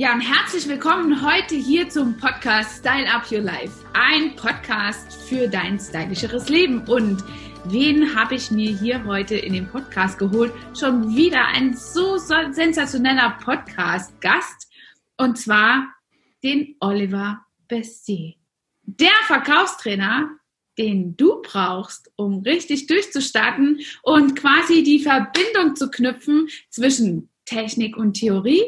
Ja, und herzlich willkommen heute hier zum Podcast Style Up Your Life. Ein Podcast für dein stylischeres Leben. Und wen habe ich mir hier heute in den Podcast geholt? Schon wieder ein so sensationeller Podcast-Gast. Und zwar den Oliver Bessier. Der Verkaufstrainer, den du brauchst, um richtig durchzustarten und quasi die Verbindung zu knüpfen zwischen Technik und Theorie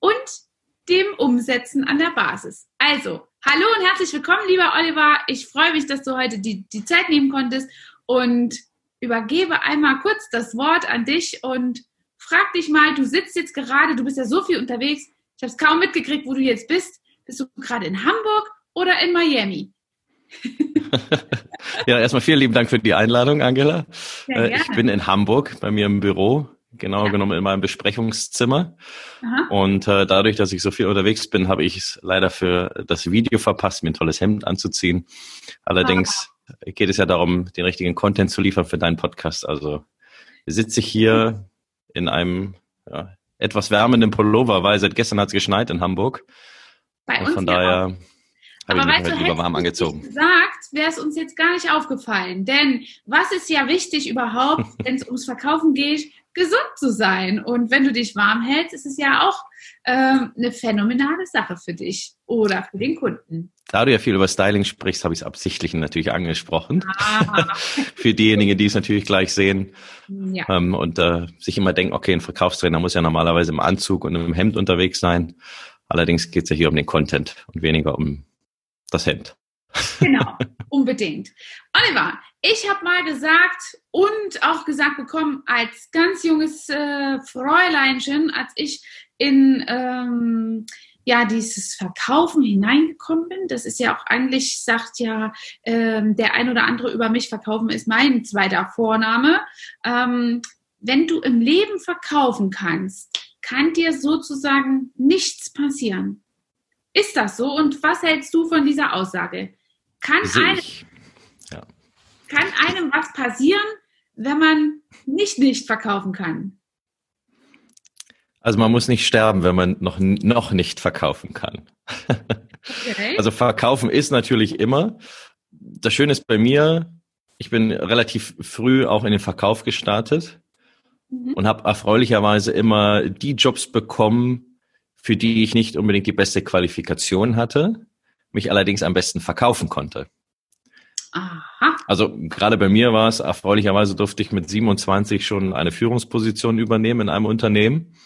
und dem Umsetzen an der Basis. Also, hallo und herzlich willkommen, lieber Oliver. Ich freue mich, dass du heute die, die Zeit nehmen konntest und übergebe einmal kurz das Wort an dich und frag dich mal, du sitzt jetzt gerade, du bist ja so viel unterwegs, ich habe es kaum mitgekriegt, wo du jetzt bist. Bist du gerade in Hamburg oder in Miami? ja, erstmal vielen lieben Dank für die Einladung, Angela. Ja, ich bin in Hamburg bei mir im Büro genau ja. genommen in meinem Besprechungszimmer. Aha. Und äh, dadurch, dass ich so viel unterwegs bin, habe ich es leider für das Video verpasst, mir ein tolles Hemd anzuziehen. Allerdings Aha. geht es ja darum, den richtigen Content zu liefern für deinen Podcast. Also sitze ich hier in einem ja, etwas wärmenden Pullover, weil seit gestern hat es geschneit in Hamburg. Bei Und von daher. Auch. Aber weißt du, lieber warm angezogen. gesagt, wäre es uns jetzt gar nicht aufgefallen. Denn was ist ja wichtig überhaupt, wenn es ums Verkaufen geht? Gesund zu sein. Und wenn du dich warm hältst, ist es ja auch ähm, eine phänomenale Sache für dich oder für den Kunden. Da du ja viel über Styling sprichst, habe ich es absichtlich natürlich angesprochen. Ah. für diejenigen, die es natürlich gleich sehen ja. ähm, und äh, sich immer denken, okay, ein Verkaufstrainer muss ja normalerweise im Anzug und im Hemd unterwegs sein. Allerdings geht es ja hier um den Content und weniger um das Hemd. Genau, unbedingt. Oliver, ich habe mal gesagt und auch gesagt bekommen, als ganz junges äh, Fräuleinchen, als ich in ähm, ja dieses Verkaufen hineingekommen bin, das ist ja auch eigentlich, sagt ja ähm, der ein oder andere über mich, Verkaufen ist mein zweiter Vorname. Ähm, wenn du im Leben verkaufen kannst, kann dir sozusagen nichts passieren. Ist das so? Und was hältst du von dieser Aussage? Kann, einem, ja. kann einem was passieren, wenn man nicht nicht verkaufen kann? Also man muss nicht sterben, wenn man noch, noch nicht verkaufen kann. Okay. Also verkaufen ist natürlich immer. Das Schöne ist bei mir, ich bin relativ früh auch in den Verkauf gestartet mhm. und habe erfreulicherweise immer die Jobs bekommen, für die ich nicht unbedingt die beste Qualifikation hatte mich allerdings am besten verkaufen konnte. Aha. Also gerade bei mir war es, erfreulicherweise durfte ich mit 27 schon eine Führungsposition übernehmen in einem Unternehmen.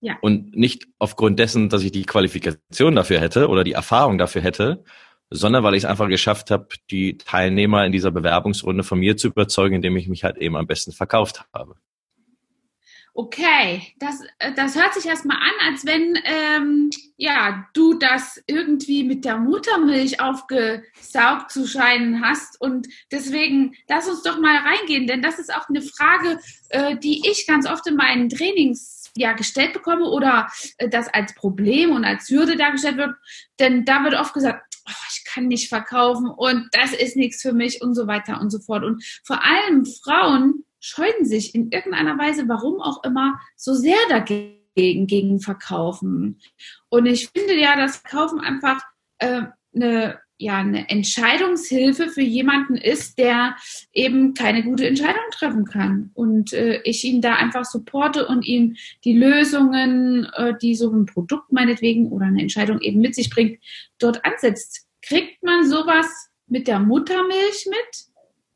Ja. Und nicht aufgrund dessen, dass ich die Qualifikation dafür hätte oder die Erfahrung dafür hätte, sondern weil ich es einfach geschafft habe, die Teilnehmer in dieser Bewerbungsrunde von mir zu überzeugen, indem ich mich halt eben am besten verkauft habe okay, das, äh, das hört sich erstmal an, als wenn ähm, ja, du das irgendwie mit der Muttermilch aufgesaugt zu scheinen hast. Und deswegen lass uns doch mal reingehen, denn das ist auch eine Frage, äh, die ich ganz oft in meinen Trainings ja, gestellt bekomme oder äh, das als Problem und als Hürde dargestellt wird. Denn da wird oft gesagt, oh, ich kann nicht verkaufen und das ist nichts für mich und so weiter und so fort. Und vor allem Frauen scheuen sich in irgendeiner Weise, warum auch immer, so sehr dagegen gegen Verkaufen. Und ich finde ja, dass Verkaufen einfach äh, eine ja eine Entscheidungshilfe für jemanden ist, der eben keine gute Entscheidung treffen kann. Und äh, ich ihn da einfach supporte und ihm die Lösungen, äh, die so ein Produkt meinetwegen oder eine Entscheidung eben mit sich bringt, dort ansetzt. Kriegt man sowas mit der Muttermilch mit?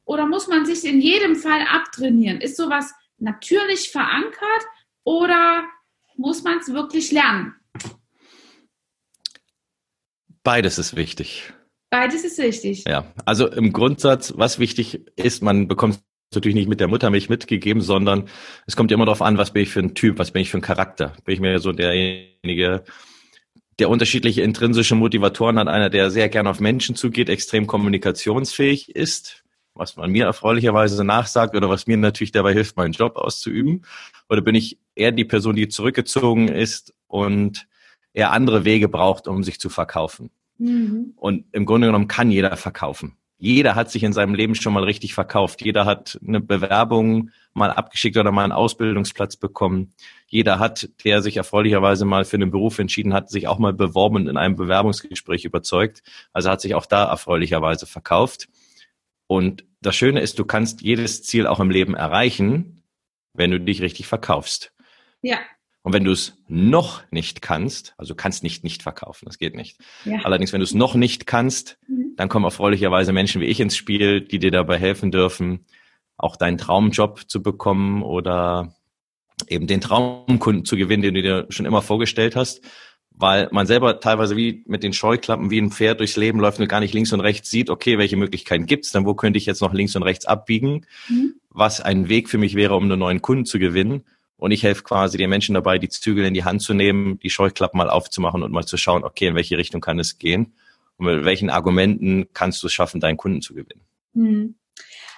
Oder muss man sich in jedem Fall abtrainieren? Ist sowas natürlich verankert oder muss man es wirklich lernen? Beides ist wichtig. Beides ist wichtig. Ja, also im Grundsatz, was wichtig ist, man bekommt natürlich nicht mit der Muttermilch mitgegeben, sondern es kommt immer darauf an, was bin ich für ein Typ, was bin ich für ein Charakter. Bin ich mir so derjenige, der unterschiedliche intrinsische Motivatoren hat, einer, der sehr gern auf Menschen zugeht, extrem kommunikationsfähig ist, was man mir erfreulicherweise nachsagt oder was mir natürlich dabei hilft, meinen Job auszuüben? Oder bin ich eher die Person, die zurückgezogen ist und eher andere Wege braucht, um sich zu verkaufen? Mhm. Und im Grunde genommen kann jeder verkaufen. jeder hat sich in seinem Leben schon mal richtig verkauft. Jeder hat eine Bewerbung mal abgeschickt oder mal einen Ausbildungsplatz bekommen. Jeder hat, der sich erfreulicherweise mal für einen Beruf entschieden hat, sich auch mal beworben und in einem Bewerbungsgespräch überzeugt. Also hat sich auch da erfreulicherweise verkauft. Und das Schöne ist, du kannst jedes Ziel auch im Leben erreichen, wenn du dich richtig verkaufst. Ja. Und wenn du es noch nicht kannst, also kannst nicht nicht verkaufen, das geht nicht. Ja. Allerdings, wenn du es noch nicht kannst, mhm. dann kommen erfreulicherweise Menschen wie ich ins Spiel, die dir dabei helfen dürfen, auch deinen Traumjob zu bekommen oder eben den Traumkunden zu gewinnen, den du dir schon immer vorgestellt hast, weil man selber teilweise wie mit den Scheuklappen wie ein Pferd durchs Leben läuft und gar nicht links und rechts sieht, okay, welche Möglichkeiten gibt's, dann wo könnte ich jetzt noch links und rechts abbiegen, mhm. was ein Weg für mich wäre, um einen neuen Kunden zu gewinnen. Und ich helfe quasi den Menschen dabei, die Zügel in die Hand zu nehmen, die Scheuklappen mal aufzumachen und mal zu schauen, okay, in welche Richtung kann es gehen? Und mit welchen Argumenten kannst du es schaffen, deinen Kunden zu gewinnen? Hm.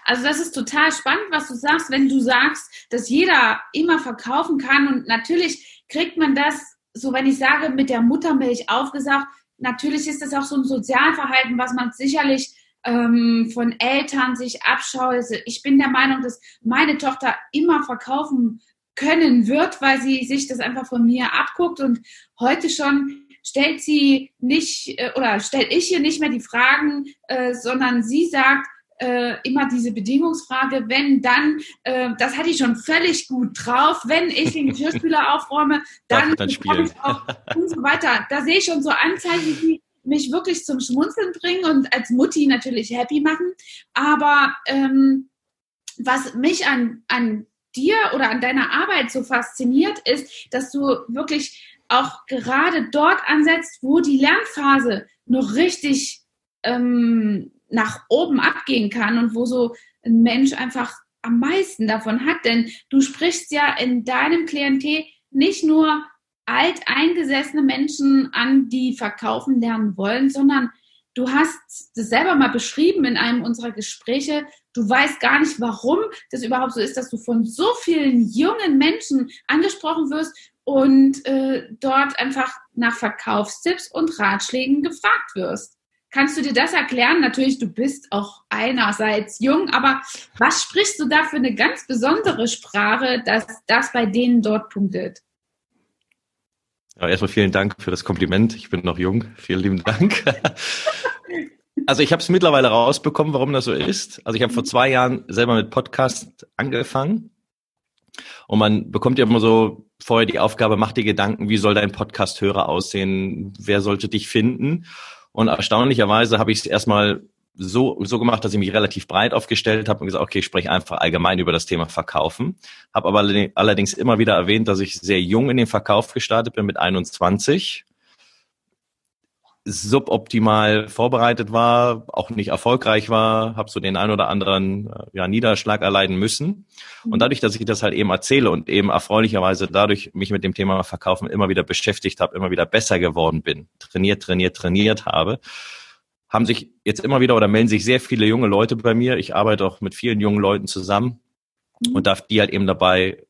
Also das ist total spannend, was du sagst, wenn du sagst, dass jeder immer verkaufen kann. Und natürlich kriegt man das, so wenn ich sage, mit der Muttermilch aufgesagt, natürlich ist das auch so ein Sozialverhalten, was man sicherlich ähm, von Eltern sich abschaut. Also ich bin der Meinung, dass meine Tochter immer verkaufen können wird, weil sie sich das einfach von mir abguckt und heute schon stellt sie nicht äh, oder stelle ich ihr nicht mehr die Fragen, äh, sondern sie sagt äh, immer diese Bedingungsfrage, wenn dann, äh, das hatte ich schon völlig gut drauf, wenn ich den Geschirrspüler aufräume, dann, dann bekomme ich auch und so weiter. Da sehe ich schon so Anzeichen, die mich wirklich zum Schmunzeln bringen und als Mutti natürlich happy machen. Aber ähm, was mich an, an dir oder an deiner Arbeit so fasziniert, ist, dass du wirklich auch gerade dort ansetzt, wo die Lernphase noch richtig ähm, nach oben abgehen kann und wo so ein Mensch einfach am meisten davon hat. Denn du sprichst ja in deinem Klientel nicht nur alteingesessene Menschen an, die verkaufen lernen wollen, sondern du hast das selber mal beschrieben in einem unserer Gespräche. Du weißt gar nicht, warum das überhaupt so ist, dass du von so vielen jungen Menschen angesprochen wirst und äh, dort einfach nach Verkaufstipps und Ratschlägen gefragt wirst. Kannst du dir das erklären? Natürlich, du bist auch einerseits jung, aber was sprichst du da für eine ganz besondere Sprache, dass das bei denen dort punktet? Ja, erstmal vielen Dank für das Kompliment. Ich bin noch jung. Vielen lieben Dank. Also ich habe es mittlerweile rausbekommen, warum das so ist. Also ich habe vor zwei Jahren selber mit Podcast angefangen und man bekommt ja immer so vorher die Aufgabe, mach dir Gedanken, wie soll dein Podcast-Hörer aussehen, wer sollte dich finden. Und erstaunlicherweise habe ich es erstmal so, so gemacht, dass ich mich relativ breit aufgestellt habe und gesagt, okay, ich spreche einfach allgemein über das Thema Verkaufen. Habe aber allerdings immer wieder erwähnt, dass ich sehr jung in den Verkauf gestartet bin mit 21 suboptimal vorbereitet war, auch nicht erfolgreich war, habe so den ein oder anderen äh, ja, Niederschlag erleiden müssen. Und mhm. dadurch, dass ich das halt eben erzähle und eben erfreulicherweise dadurch mich mit dem Thema Verkaufen immer wieder beschäftigt habe, immer wieder besser geworden bin, trainiert, trainiert, trainiert habe, haben sich jetzt immer wieder oder melden sich sehr viele junge Leute bei mir. Ich arbeite auch mit vielen jungen Leuten zusammen mhm. und darf die halt eben dabei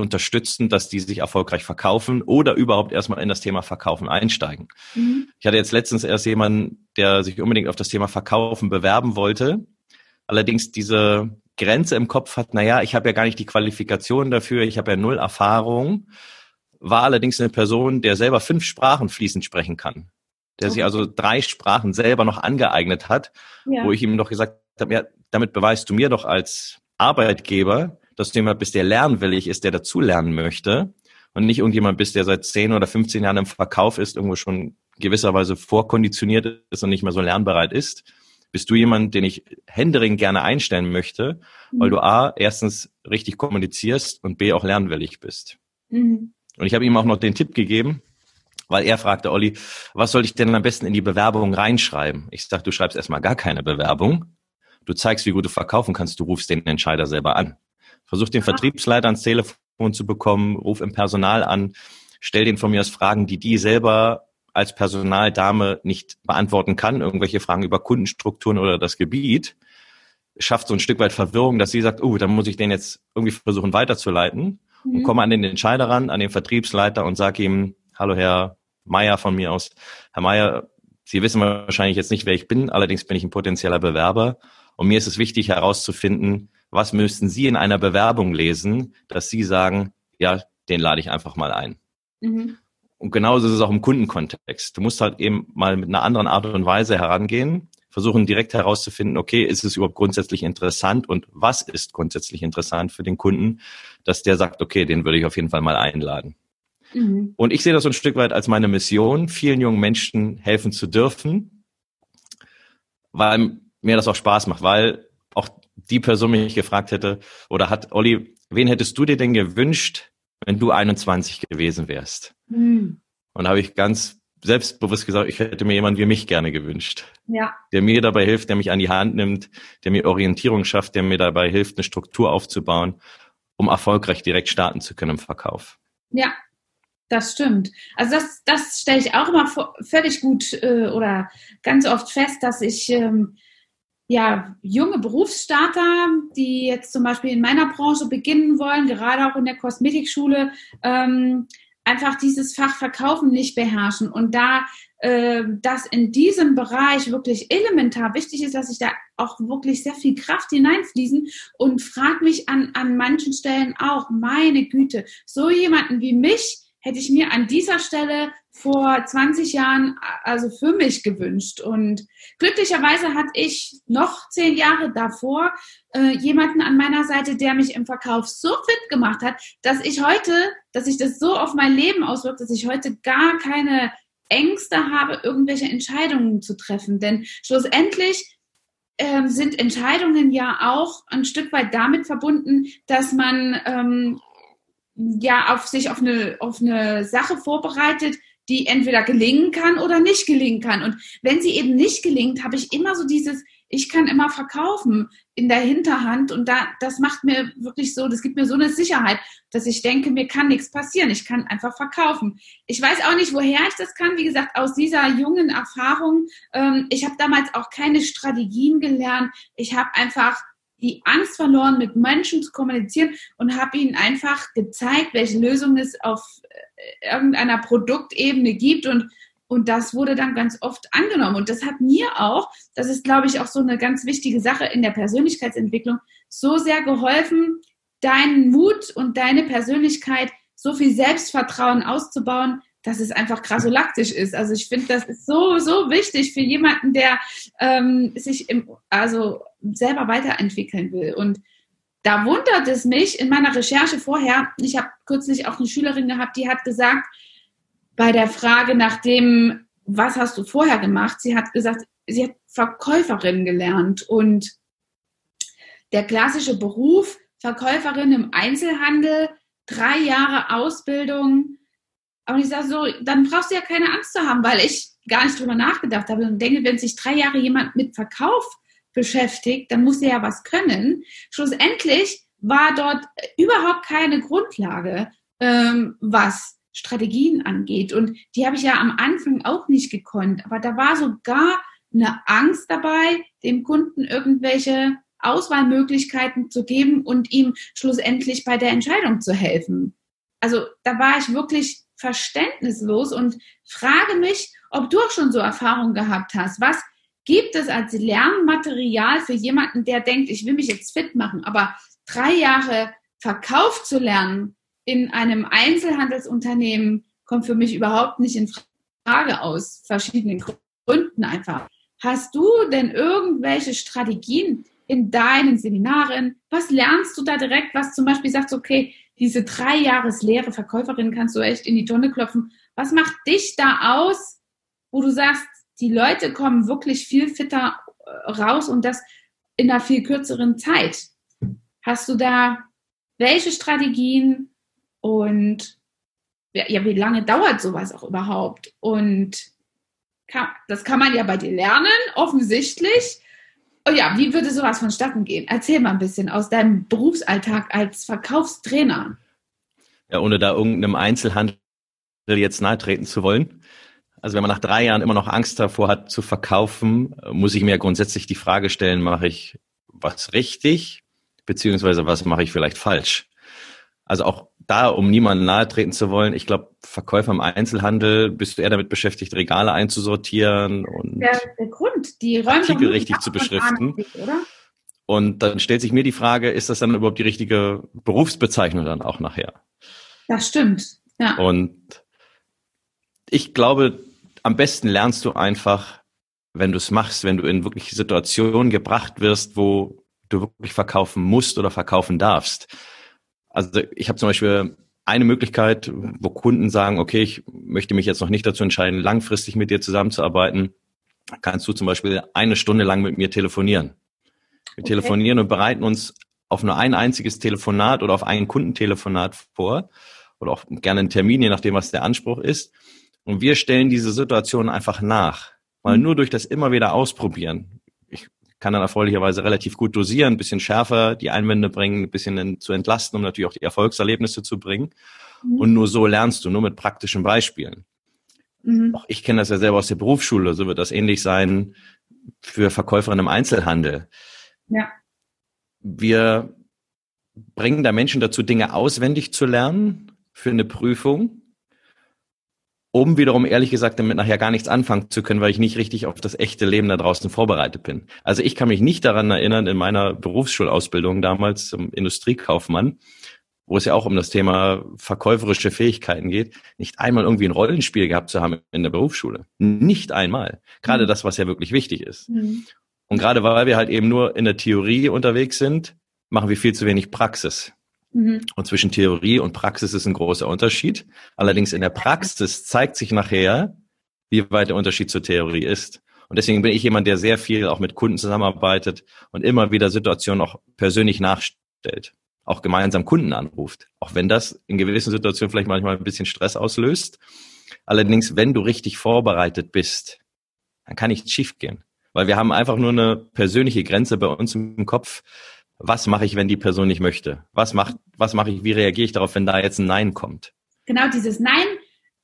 unterstützen, dass die sich erfolgreich verkaufen oder überhaupt erstmal in das Thema Verkaufen einsteigen. Mhm. Ich hatte jetzt letztens erst jemanden, der sich unbedingt auf das Thema Verkaufen bewerben wollte, allerdings diese Grenze im Kopf hat, naja, ich habe ja gar nicht die Qualifikation dafür, ich habe ja null Erfahrung, war allerdings eine Person, der selber fünf Sprachen fließend sprechen kann, der okay. sich also drei Sprachen selber noch angeeignet hat, ja. wo ich ihm doch gesagt habe, ja, damit beweist du mir doch als Arbeitgeber, dass du jemand bist, der lernwillig ist, der dazulernen möchte und nicht irgendjemand bist, der seit 10 oder 15 Jahren im Verkauf ist, irgendwo schon gewisserweise vorkonditioniert ist und nicht mehr so lernbereit ist, bist du jemand, den ich händering gerne einstellen möchte, weil mhm. du A, erstens richtig kommunizierst und B, auch lernwillig bist. Mhm. Und ich habe ihm auch noch den Tipp gegeben, weil er fragte, Olli, was soll ich denn am besten in die Bewerbung reinschreiben? Ich sag, du schreibst erstmal gar keine Bewerbung. Du zeigst, wie gut du verkaufen kannst, du rufst den Entscheider selber an. Versuch den Vertriebsleiter ans Telefon zu bekommen, ruf im Personal an, stell den von mir aus Fragen, die die selber als Personaldame nicht beantworten kann, irgendwelche Fragen über Kundenstrukturen oder das Gebiet, schafft so ein Stück weit Verwirrung, dass sie sagt, oh, dann muss ich den jetzt irgendwie versuchen weiterzuleiten mhm. und komme an den Entscheider ran, an den Vertriebsleiter und sage ihm, hallo Herr Meier von mir aus, Herr Meier, Sie wissen wahrscheinlich jetzt nicht, wer ich bin, allerdings bin ich ein potenzieller Bewerber. Und mir ist es wichtig herauszufinden, was müssten Sie in einer Bewerbung lesen, dass Sie sagen, ja, den lade ich einfach mal ein. Mhm. Und genauso ist es auch im Kundenkontext. Du musst halt eben mal mit einer anderen Art und Weise herangehen, versuchen direkt herauszufinden, okay, ist es überhaupt grundsätzlich interessant und was ist grundsätzlich interessant für den Kunden, dass der sagt, okay, den würde ich auf jeden Fall mal einladen. Mhm. Und ich sehe das so ein Stück weit als meine Mission, vielen jungen Menschen helfen zu dürfen, weil mir das auch Spaß macht, weil die Person mich gefragt hätte oder hat, Olli, wen hättest du dir denn gewünscht, wenn du 21 gewesen wärst? Mhm. Und da habe ich ganz selbstbewusst gesagt, ich hätte mir jemanden wie mich gerne gewünscht. Ja. Der mir dabei hilft, der mich an die Hand nimmt, der mir Orientierung schafft, der mir dabei hilft, eine Struktur aufzubauen, um erfolgreich direkt starten zu können im Verkauf. Ja, das stimmt. Also das, das stelle ich auch immer vor, völlig gut äh, oder ganz oft fest, dass ich ähm, ja, junge Berufsstarter, die jetzt zum Beispiel in meiner Branche beginnen wollen, gerade auch in der Kosmetikschule, ähm, einfach dieses Fach Verkaufen nicht beherrschen und da äh, das in diesem Bereich wirklich elementar wichtig ist, dass ich da auch wirklich sehr viel Kraft hineinfließen und frage mich an, an manchen Stellen auch, meine Güte, so jemanden wie mich hätte ich mir an dieser Stelle vor 20 Jahren also für mich gewünscht. Und glücklicherweise hatte ich noch zehn Jahre davor äh, jemanden an meiner Seite, der mich im Verkauf so fit gemacht hat, dass ich heute, dass sich das so auf mein Leben auswirkt, dass ich heute gar keine Ängste habe, irgendwelche Entscheidungen zu treffen. Denn schlussendlich ähm, sind Entscheidungen ja auch ein Stück weit damit verbunden, dass man ähm, ja auf sich auf eine, auf eine Sache vorbereitet, die entweder gelingen kann oder nicht gelingen kann. Und wenn sie eben nicht gelingt, habe ich immer so dieses, ich kann immer verkaufen in der Hinterhand und da, das macht mir wirklich so, das gibt mir so eine Sicherheit, dass ich denke, mir kann nichts passieren. Ich kann einfach verkaufen. Ich weiß auch nicht, woher ich das kann. Wie gesagt, aus dieser jungen Erfahrung. Ähm, ich habe damals auch keine Strategien gelernt. Ich habe einfach die Angst verloren, mit Menschen zu kommunizieren und habe ihnen einfach gezeigt, welche Lösungen es auf äh, irgendeiner Produktebene gibt und und das wurde dann ganz oft angenommen. Und das hat mir auch, das ist, glaube ich, auch so eine ganz wichtige Sache in der Persönlichkeitsentwicklung, so sehr geholfen, deinen Mut und deine Persönlichkeit, so viel Selbstvertrauen auszubauen, dass es einfach krasolaktisch ist. Also ich finde, das ist so, so wichtig für jemanden, der ähm, sich im, also selber weiterentwickeln will. Und da wundert es mich in meiner Recherche vorher, ich habe kürzlich auch eine Schülerin gehabt, die hat gesagt, bei der Frage nach dem, was hast du vorher gemacht, sie hat gesagt, sie hat Verkäuferin gelernt und der klassische Beruf, Verkäuferin im Einzelhandel, drei Jahre Ausbildung. Aber ich sage so, dann brauchst du ja keine Angst zu haben, weil ich gar nicht drüber nachgedacht habe und denke, wenn sich drei Jahre jemand mit Verkauf beschäftigt, dann muss er ja was können. Schlussendlich war dort überhaupt keine Grundlage, ähm, was Strategien angeht. Und die habe ich ja am Anfang auch nicht gekonnt. Aber da war sogar eine Angst dabei, dem Kunden irgendwelche Auswahlmöglichkeiten zu geben und ihm schlussendlich bei der Entscheidung zu helfen. Also da war ich wirklich verständnislos und frage mich, ob du auch schon so Erfahrungen gehabt hast. Was gibt es als Lernmaterial für jemanden, der denkt, ich will mich jetzt fit machen, aber drei Jahre Verkauf zu lernen in einem Einzelhandelsunternehmen kommt für mich überhaupt nicht in Frage aus verschiedenen Gründen einfach. Hast du denn irgendwelche Strategien in deinen Seminaren? Was lernst du da direkt, was zum Beispiel sagst, okay, diese drei Jahreslehre Verkäuferin kannst du echt in die Tonne klopfen. Was macht dich da aus, wo du sagst, die Leute kommen wirklich viel fitter äh, raus und das in einer viel kürzeren Zeit. Hast du da welche Strategien und ja, wie lange dauert sowas auch überhaupt? Und kann, das kann man ja bei dir lernen, offensichtlich. Oh ja, wie würde sowas vonstatten gehen? Erzähl mal ein bisschen aus deinem Berufsalltag als Verkaufstrainer. Ja, ohne da irgendeinem Einzelhandel jetzt nahe treten zu wollen. Also wenn man nach drei Jahren immer noch Angst davor hat zu verkaufen, muss ich mir grundsätzlich die Frage stellen, mache ich was richtig, beziehungsweise was mache ich vielleicht falsch? Also auch da, um niemandem nahe treten zu wollen, ich glaube, Verkäufer im Einzelhandel, bist du eher damit beschäftigt, Regale einzusortieren und der, der Grund, die Räume Artikel richtig zu beschriften. Und dann stellt sich mir die Frage, ist das dann überhaupt die richtige Berufsbezeichnung dann auch nachher? Das stimmt, ja. Und ich glaube, am besten lernst du einfach, wenn du es machst, wenn du in wirklich Situationen gebracht wirst, wo du wirklich verkaufen musst oder verkaufen darfst. Also ich habe zum Beispiel eine Möglichkeit, wo Kunden sagen, okay, ich möchte mich jetzt noch nicht dazu entscheiden, langfristig mit dir zusammenzuarbeiten, kannst du zum Beispiel eine Stunde lang mit mir telefonieren. Wir okay. telefonieren und bereiten uns auf nur ein einziges Telefonat oder auf ein Kundentelefonat vor oder auch gerne einen Termin, je nachdem, was der Anspruch ist. Und wir stellen diese Situation einfach nach. Weil mhm. nur durch das immer wieder ausprobieren, ich kann dann erfreulicherweise relativ gut dosieren, ein bisschen schärfer die Einwände bringen, ein bisschen zu entlasten, um natürlich auch die Erfolgserlebnisse zu bringen. Mhm. Und nur so lernst du, nur mit praktischen Beispielen. Mhm. Auch ich kenne das ja selber aus der Berufsschule, so wird das ähnlich sein für Verkäuferinnen im Einzelhandel. Ja. Wir bringen da Menschen dazu, Dinge auswendig zu lernen für eine Prüfung um wiederum ehrlich gesagt damit nachher gar nichts anfangen zu können, weil ich nicht richtig auf das echte Leben da draußen vorbereitet bin. Also ich kann mich nicht daran erinnern, in meiner Berufsschulausbildung damals zum Industriekaufmann, wo es ja auch um das Thema verkäuferische Fähigkeiten geht, nicht einmal irgendwie ein Rollenspiel gehabt zu haben in der Berufsschule. Nicht einmal. Gerade mhm. das, was ja wirklich wichtig ist. Mhm. Und gerade weil wir halt eben nur in der Theorie unterwegs sind, machen wir viel zu wenig Praxis. Mhm. Und zwischen Theorie und Praxis ist ein großer Unterschied. Allerdings in der Praxis zeigt sich nachher, wie weit der Unterschied zur Theorie ist. Und deswegen bin ich jemand, der sehr viel auch mit Kunden zusammenarbeitet und immer wieder Situationen auch persönlich nachstellt. Auch gemeinsam Kunden anruft. Auch wenn das in gewissen Situationen vielleicht manchmal ein bisschen Stress auslöst. Allerdings, wenn du richtig vorbereitet bist, dann kann nichts schiefgehen. Weil wir haben einfach nur eine persönliche Grenze bei uns im Kopf, was mache ich, wenn die Person nicht möchte? Was macht, was mache ich, wie reagiere ich darauf, wenn da jetzt ein Nein kommt? Genau, dieses Nein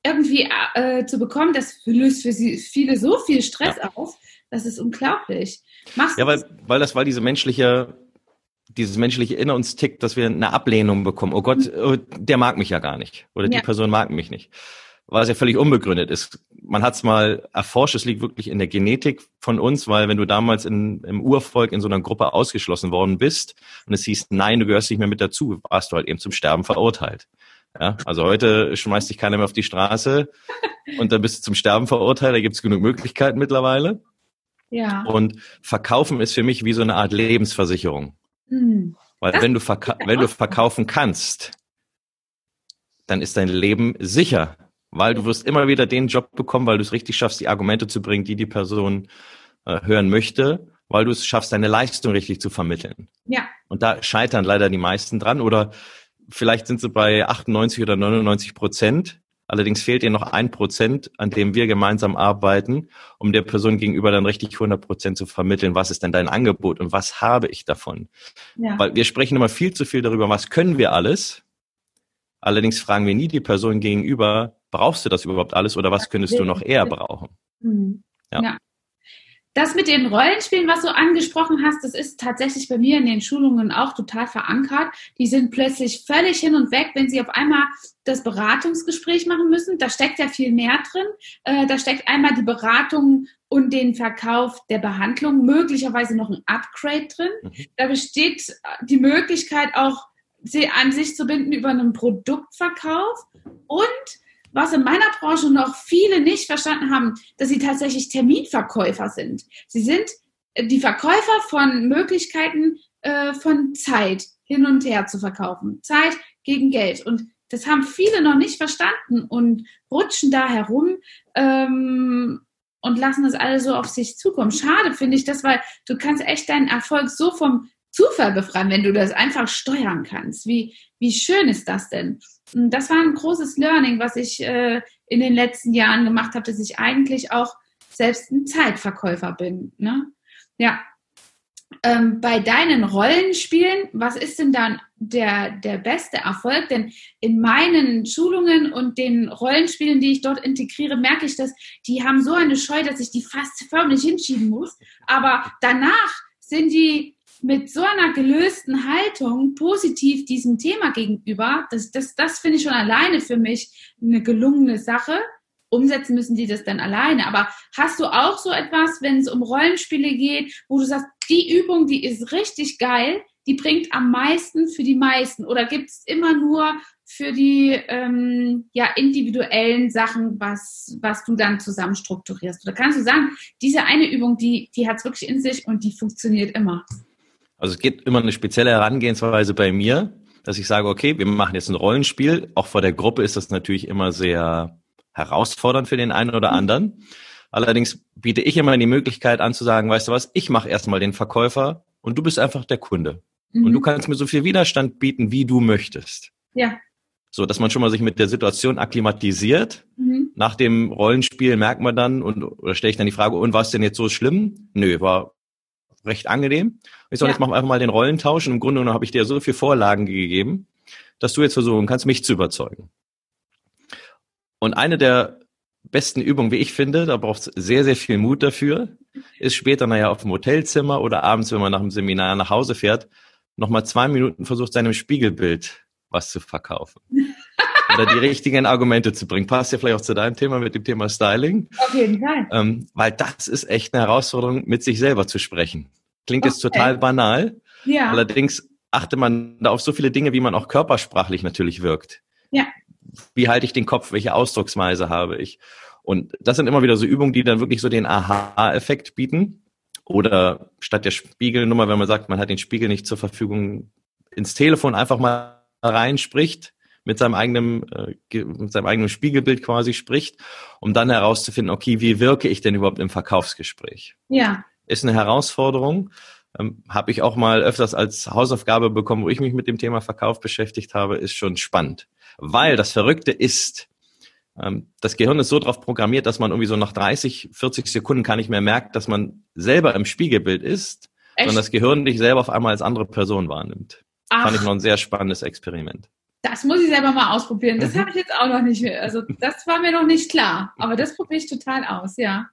irgendwie äh, zu bekommen, das löst für sie, viele so viel Stress ja. aus, das ist unglaublich. Machst ja, weil, weil das, weil diese menschliche, dieses menschliche in uns tickt, dass wir eine Ablehnung bekommen. Oh Gott, mhm. oh, der mag mich ja gar nicht. Oder ja. die Person mag mich nicht was ja völlig unbegründet ist. Man hat es mal erforscht, es liegt wirklich in der Genetik von uns, weil wenn du damals in, im Urvolk in so einer Gruppe ausgeschlossen worden bist und es hieß, nein, du gehörst nicht mehr mit dazu, warst du halt eben zum Sterben verurteilt. Ja, also heute schmeißt dich keiner mehr auf die Straße und dann bist du zum Sterben verurteilt, da gibt es genug Möglichkeiten mittlerweile. Ja. Und verkaufen ist für mich wie so eine Art Lebensversicherung. Hm. Weil wenn du, wenn du verkaufen kannst, dann ist dein Leben sicher weil du wirst immer wieder den Job bekommen, weil du es richtig schaffst, die Argumente zu bringen, die die Person äh, hören möchte, weil du es schaffst, deine Leistung richtig zu vermitteln. Ja. Und da scheitern leider die meisten dran oder vielleicht sind sie bei 98 oder 99 Prozent. Allerdings fehlt ihnen noch ein Prozent, an dem wir gemeinsam arbeiten, um der Person gegenüber dann richtig 100 Prozent zu vermitteln, was ist denn dein Angebot und was habe ich davon? Ja. Weil wir sprechen immer viel zu viel darüber, was können wir alles. Allerdings fragen wir nie die Person gegenüber, brauchst du das überhaupt alles oder was könntest du noch eher brauchen? Mhm. Ja. ja. Das mit den Rollenspielen, was du angesprochen hast, das ist tatsächlich bei mir in den Schulungen auch total verankert. Die sind plötzlich völlig hin und weg, wenn sie auf einmal das Beratungsgespräch machen müssen. Da steckt ja viel mehr drin. Äh, da steckt einmal die Beratung und den Verkauf der Behandlung, möglicherweise noch ein Upgrade drin. Mhm. Da besteht die Möglichkeit auch, sie an sich zu binden über einen Produktverkauf und was in meiner Branche noch viele nicht verstanden haben, dass sie tatsächlich Terminverkäufer sind. Sie sind äh, die Verkäufer von Möglichkeiten äh, von Zeit hin und her zu verkaufen. Zeit gegen Geld. Und das haben viele noch nicht verstanden und rutschen da herum ähm, und lassen das alle so auf sich zukommen. Schade finde ich das, weil du kannst echt deinen Erfolg so vom Zufall befreien, wenn du das einfach steuern kannst. Wie, wie schön ist das denn? Das war ein großes Learning, was ich äh, in den letzten Jahren gemacht habe, dass ich eigentlich auch selbst ein Zeitverkäufer bin. Ne? Ja. Ähm, bei deinen Rollenspielen, was ist denn dann der, der beste Erfolg? Denn in meinen Schulungen und den Rollenspielen, die ich dort integriere, merke ich, dass die haben so eine Scheu, dass ich die fast förmlich hinschieben muss. Aber danach sind die mit so einer gelösten Haltung positiv diesem Thema gegenüber, das, das, das finde ich schon alleine für mich eine gelungene Sache. Umsetzen müssen die das dann alleine. Aber hast du auch so etwas, wenn es um Rollenspiele geht, wo du sagst, die Übung, die ist richtig geil, die bringt am meisten für die meisten? Oder gibt es immer nur für die ähm, ja, individuellen Sachen, was, was du dann zusammen strukturierst? Oder kannst du sagen, diese eine Übung, die, die hat es wirklich in sich und die funktioniert immer? Also es geht immer eine spezielle Herangehensweise bei mir, dass ich sage, okay, wir machen jetzt ein Rollenspiel. Auch vor der Gruppe ist das natürlich immer sehr herausfordernd für den einen oder anderen. Allerdings biete ich immer die Möglichkeit an zu sagen, weißt du was, ich mache erstmal den Verkäufer und du bist einfach der Kunde. Mhm. Und du kannst mir so viel Widerstand bieten, wie du möchtest. Ja. So, dass man schon mal sich mit der Situation akklimatisiert. Mhm. Nach dem Rollenspiel merkt man dann und oder stelle ich dann die Frage, und war es denn jetzt so schlimm? Nö, war recht angenehm. Ich sage, ja. jetzt machen wir einfach mal den Rollentausch und im Grunde genommen habe ich dir so viel Vorlagen gegeben, dass du jetzt versuchen kannst, mich zu überzeugen. Und eine der besten Übungen, wie ich finde, da braucht es sehr, sehr viel Mut dafür, ist später, naja, auf dem Hotelzimmer oder abends, wenn man nach dem Seminar nach Hause fährt, nochmal zwei Minuten versucht, seinem Spiegelbild was zu verkaufen. oder die richtigen Argumente zu bringen. Passt ja vielleicht auch zu deinem Thema mit dem Thema Styling. Auf jeden Fall. Ähm, weil das ist echt eine Herausforderung, mit sich selber zu sprechen. Klingt okay. jetzt total banal. Ja. Allerdings achte man da auf so viele Dinge, wie man auch körpersprachlich natürlich wirkt. Ja wie halte ich den Kopf, welche Ausdrucksweise habe ich. Und das sind immer wieder so Übungen, die dann wirklich so den Aha-Effekt bieten. Oder statt der Spiegelnummer, wenn man sagt, man hat den Spiegel nicht zur Verfügung, ins Telefon einfach mal reinspricht, mit seinem eigenen, äh, mit seinem eigenen Spiegelbild quasi spricht, um dann herauszufinden, okay, wie wirke ich denn überhaupt im Verkaufsgespräch? Ja. Ist eine Herausforderung. Ähm, habe ich auch mal öfters als Hausaufgabe bekommen, wo ich mich mit dem Thema Verkauf beschäftigt habe, ist schon spannend. Weil das Verrückte ist, ähm, das Gehirn ist so drauf programmiert, dass man irgendwie so nach 30, 40 Sekunden gar nicht mehr merkt, dass man selber im Spiegelbild ist, Echt? sondern das Gehirn dich selber auf einmal als andere Person wahrnimmt. Ach. Fand ich noch ein sehr spannendes Experiment. Das muss ich selber mal ausprobieren. Das mhm. habe ich jetzt auch noch nicht. Also das war mir noch nicht klar. Aber das probiere ich total aus, ja.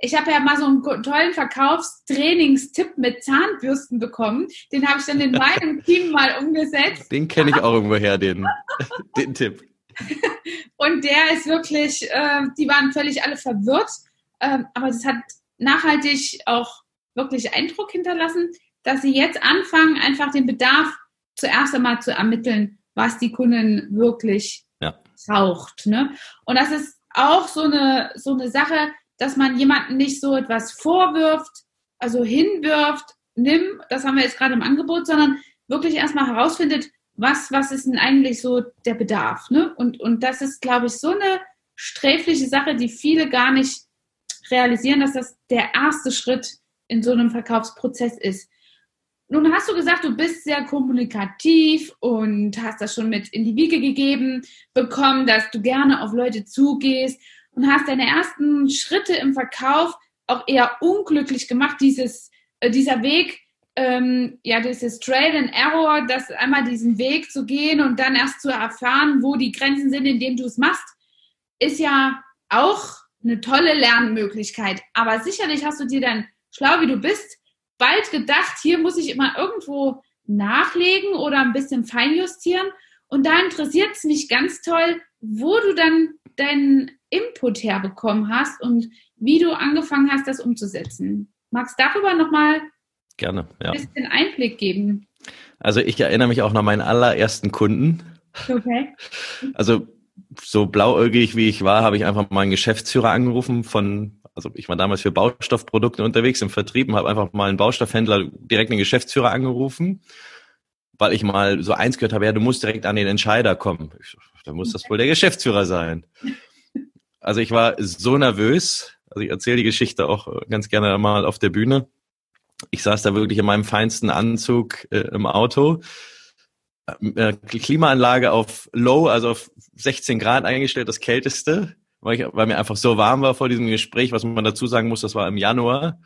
Ich habe ja mal so einen tollen Verkaufstrainingstipp mit Zahnbürsten bekommen. Den habe ich dann in meinem Team mal umgesetzt. Den kenne ich auch irgendwoher, den, den Tipp. Und der ist wirklich, äh, die waren völlig alle verwirrt. Äh, aber das hat nachhaltig auch wirklich Eindruck hinterlassen, dass sie jetzt anfangen, einfach den Bedarf zuerst einmal zu ermitteln, was die Kundin wirklich ja. braucht. Ne? Und das ist auch so eine, so eine Sache, dass man jemanden nicht so etwas vorwirft, also hinwirft, nimm, das haben wir jetzt gerade im Angebot, sondern wirklich erstmal herausfindet, was, was ist denn eigentlich so der Bedarf. Ne? Und, und das ist, glaube ich, so eine sträfliche Sache, die viele gar nicht realisieren, dass das der erste Schritt in so einem Verkaufsprozess ist. Nun hast du gesagt, du bist sehr kommunikativ und hast das schon mit in die Wiege gegeben bekommen, dass du gerne auf Leute zugehst und hast deine ersten Schritte im Verkauf auch eher unglücklich gemacht, dieses, äh, dieser Weg, ähm, ja, dieses Trail and Error, das einmal diesen Weg zu gehen und dann erst zu erfahren, wo die Grenzen sind, indem du es machst, ist ja auch eine tolle Lernmöglichkeit. Aber sicherlich hast du dir dann, schlau wie du bist, bald gedacht, hier muss ich immer irgendwo nachlegen oder ein bisschen feinjustieren. Und da interessiert es mich ganz toll, wo du dann deinen Input herbekommen hast und wie du angefangen hast, das umzusetzen. Magst du darüber nochmal Gerne, ja. ein bisschen Einblick geben? Also ich erinnere mich auch noch an meinen allerersten Kunden. Okay. Also so blauäugig wie ich war, habe ich einfach meinen Geschäftsführer angerufen von, also ich war damals für Baustoffprodukte unterwegs im Vertrieb und habe einfach mal einen Baustoffhändler direkt den Geschäftsführer angerufen, weil ich mal so eins gehört habe, ja, du musst direkt an den Entscheider kommen. Ich, da muss das wohl der Geschäftsführer sein. Also ich war so nervös. Also ich erzähle die Geschichte auch ganz gerne mal auf der Bühne. Ich saß da wirklich in meinem feinsten Anzug äh, im Auto. Äh, Klimaanlage auf Low, also auf 16 Grad eingestellt, das kälteste, weil, ich, weil mir einfach so warm war vor diesem Gespräch, was man dazu sagen muss, das war im Januar.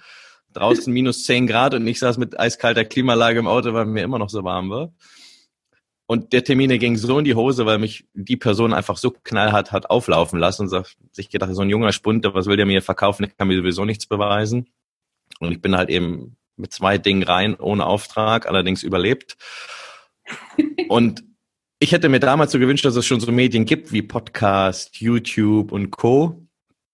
Draußen minus 10 Grad und ich saß mit eiskalter Klimaanlage im Auto, weil mir immer noch so warm war. Und der Termin ging so in die Hose, weil mich die Person einfach so knallhart hat auflaufen lassen und sagt, sich gedacht, so ein junger Spund, was will der mir verkaufen, der kann mir sowieso nichts beweisen. Und ich bin halt eben mit zwei Dingen rein, ohne Auftrag, allerdings überlebt. Und ich hätte mir damals so gewünscht, dass es schon so Medien gibt wie Podcast, YouTube und Co.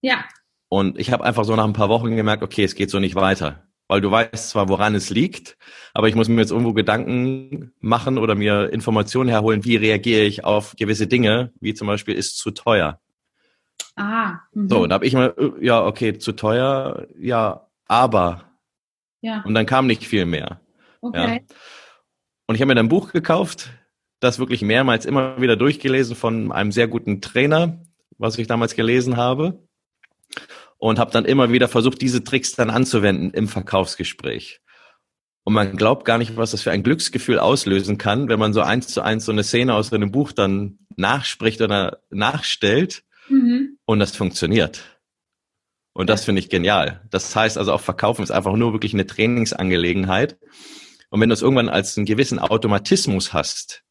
Ja. Und ich habe einfach so nach ein paar Wochen gemerkt, okay, es geht so nicht weiter. Weil du weißt zwar, woran es liegt, aber ich muss mir jetzt irgendwo Gedanken machen oder mir Informationen herholen, wie reagiere ich auf gewisse Dinge, wie zum Beispiel ist zu teuer. Ah. Mhm. So, da habe ich mal, ja, okay, zu teuer, ja, aber. Ja. Und dann kam nicht viel mehr. Okay. Ja. Und ich habe mir dann ein Buch gekauft, das wirklich mehrmals immer wieder durchgelesen von einem sehr guten Trainer, was ich damals gelesen habe. Und habe dann immer wieder versucht, diese Tricks dann anzuwenden im Verkaufsgespräch. Und man glaubt gar nicht, was das für ein Glücksgefühl auslösen kann, wenn man so eins zu eins so eine Szene aus einem Buch dann nachspricht oder nachstellt mhm. und das funktioniert. Und das finde ich genial. Das heißt also auch Verkaufen ist einfach nur wirklich eine Trainingsangelegenheit. Und wenn du es irgendwann als einen gewissen Automatismus hast,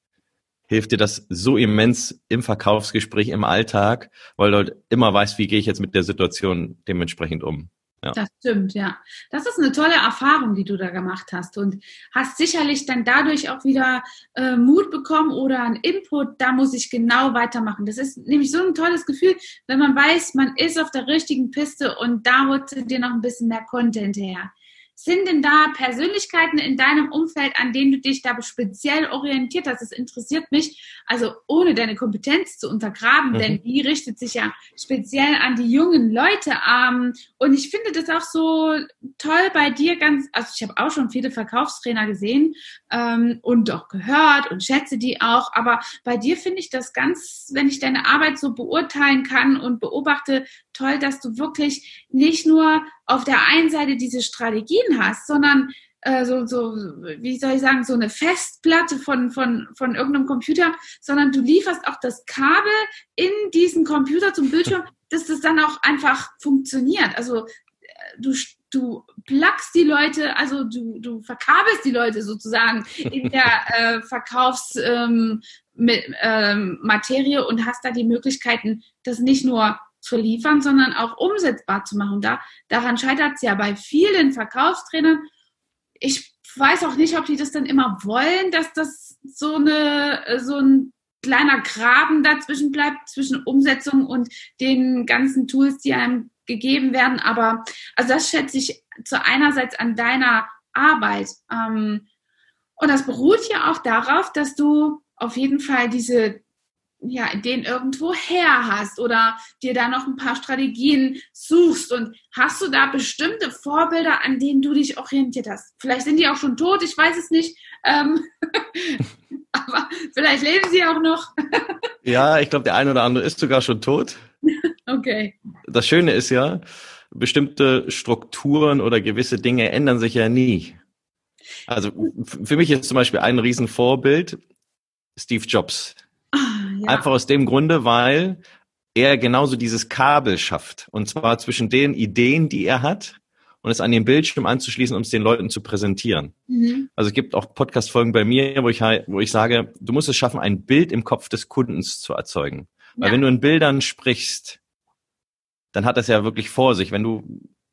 hilft dir das so immens im Verkaufsgespräch, im Alltag, weil du halt immer weißt, wie gehe ich jetzt mit der Situation dementsprechend um. Ja. Das stimmt, ja. Das ist eine tolle Erfahrung, die du da gemacht hast und hast sicherlich dann dadurch auch wieder äh, Mut bekommen oder einen Input, da muss ich genau weitermachen. Das ist nämlich so ein tolles Gefühl, wenn man weiß, man ist auf der richtigen Piste und da holst dir noch ein bisschen mehr Content her. Sind denn da Persönlichkeiten in deinem Umfeld, an denen du dich da speziell orientiert hast? Das interessiert mich, also ohne deine Kompetenz zu untergraben, mhm. denn die richtet sich ja speziell an die jungen Leute. Ähm, und ich finde das auch so toll bei dir ganz, also ich habe auch schon viele Verkaufstrainer gesehen ähm, und auch gehört und schätze die auch, aber bei dir finde ich das ganz, wenn ich deine Arbeit so beurteilen kann und beobachte, toll, dass du wirklich nicht nur auf der einen Seite diese Strategien hast, sondern äh, so, so, wie soll ich sagen, so eine Festplatte von, von, von irgendeinem Computer, sondern du lieferst auch das Kabel in diesen Computer zum Bildschirm, dass das dann auch einfach funktioniert. Also äh, du, du plugst die Leute, also du, du verkabelst die Leute sozusagen in der äh, Verkaufsmaterie ähm, ähm, und hast da die Möglichkeiten, das nicht nur zu liefern, sondern auch umsetzbar zu machen. Da, daran scheitert es ja bei vielen Verkaufstrainern. Ich weiß auch nicht, ob die das dann immer wollen, dass das so, eine, so ein kleiner Graben dazwischen bleibt, zwischen Umsetzung und den ganzen Tools, die einem gegeben werden. Aber also das schätze ich zu einerseits an deiner Arbeit. Ähm, und das beruht ja auch darauf, dass du auf jeden Fall diese ja, den irgendwo her hast oder dir da noch ein paar Strategien suchst und hast du da bestimmte Vorbilder, an denen du dich orientiert hast? Vielleicht sind die auch schon tot, ich weiß es nicht, ähm, aber vielleicht leben sie auch noch. ja, ich glaube, der eine oder andere ist sogar schon tot. okay. Das Schöne ist ja, bestimmte Strukturen oder gewisse Dinge ändern sich ja nie. Also für mich ist zum Beispiel ein Riesenvorbild Steve Jobs ja. Einfach aus dem Grunde, weil er genauso dieses Kabel schafft. Und zwar zwischen den Ideen, die er hat, und es an den Bildschirm anzuschließen, um es den Leuten zu präsentieren. Mhm. Also es gibt auch Podcast-Folgen bei mir, wo ich, wo ich sage, du musst es schaffen, ein Bild im Kopf des Kundens zu erzeugen. Weil wenn du in Bildern sprichst, dann hat das ja wirklich vor sich. Wenn du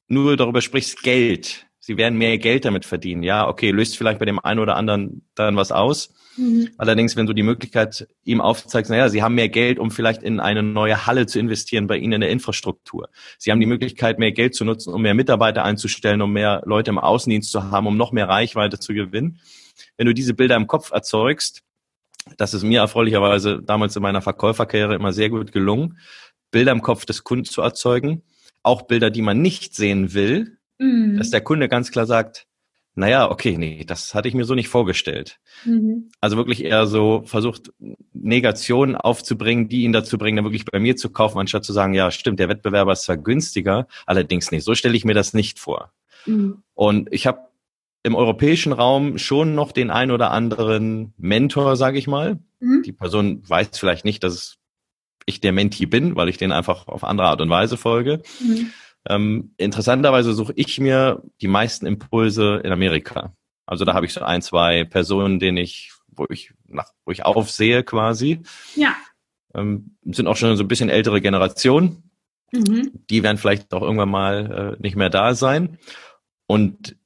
nur darüber sprichst, Geld, sie werden mehr Geld damit verdienen. Ja, okay, löst vielleicht bei dem einen oder anderen dann was aus. Mhm. Allerdings, wenn du die Möglichkeit ihm aufzeigst, naja, sie haben mehr Geld, um vielleicht in eine neue Halle zu investieren bei ihnen in der Infrastruktur. Sie haben die Möglichkeit, mehr Geld zu nutzen, um mehr Mitarbeiter einzustellen, um mehr Leute im Außendienst zu haben, um noch mehr Reichweite zu gewinnen. Wenn du diese Bilder im Kopf erzeugst, das ist mir erfreulicherweise damals in meiner Verkäuferkarriere immer sehr gut gelungen, Bilder im Kopf des Kunden zu erzeugen, auch Bilder, die man nicht sehen will, mhm. dass der Kunde ganz klar sagt, naja, okay, nee, das hatte ich mir so nicht vorgestellt. Mhm. Also wirklich eher so versucht, Negationen aufzubringen, die ihn dazu bringen, dann wirklich bei mir zu kaufen, anstatt zu sagen, ja, stimmt, der Wettbewerber ist zwar günstiger, allerdings nicht. So stelle ich mir das nicht vor. Mhm. Und ich habe im europäischen Raum schon noch den ein oder anderen Mentor, sage ich mal. Mhm. Die Person weiß vielleicht nicht, dass ich der Menti bin, weil ich den einfach auf andere Art und Weise folge. Ähm, interessanterweise suche ich mir die meisten Impulse in Amerika. Also da habe ich so ein, zwei Personen, denen ich, wo ich nach, wo ich aufsehe quasi. Ja. Ähm, sind auch schon so ein bisschen ältere Generationen. Mhm. Die werden vielleicht auch irgendwann mal äh, nicht mehr da sein. Und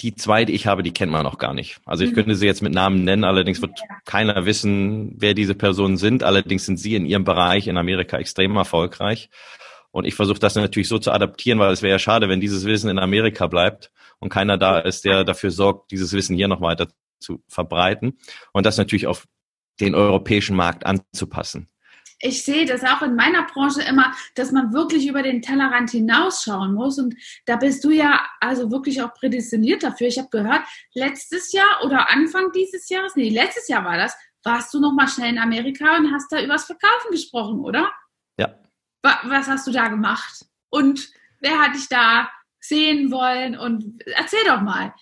die zwei, die ich habe, die kennt man noch gar nicht. Also ich mhm. könnte sie jetzt mit Namen nennen, allerdings wird keiner wissen, wer diese Personen sind. Allerdings sind sie in ihrem Bereich in Amerika extrem erfolgreich. Und ich versuche das natürlich so zu adaptieren, weil es wäre ja schade, wenn dieses Wissen in Amerika bleibt und keiner da ist, der dafür sorgt, dieses Wissen hier noch weiter zu verbreiten und das natürlich auf den europäischen Markt anzupassen ich sehe das auch in meiner Branche immer, dass man wirklich über den Tellerrand hinausschauen muss. Und da bist du ja also wirklich auch prädestiniert dafür. Ich habe gehört, letztes Jahr oder Anfang dieses Jahres, nee, letztes Jahr war das, warst du noch mal schnell in Amerika und hast da übers Verkaufen gesprochen, oder? Was hast du da gemacht? Und wer hat dich da sehen wollen? Und erzähl doch mal.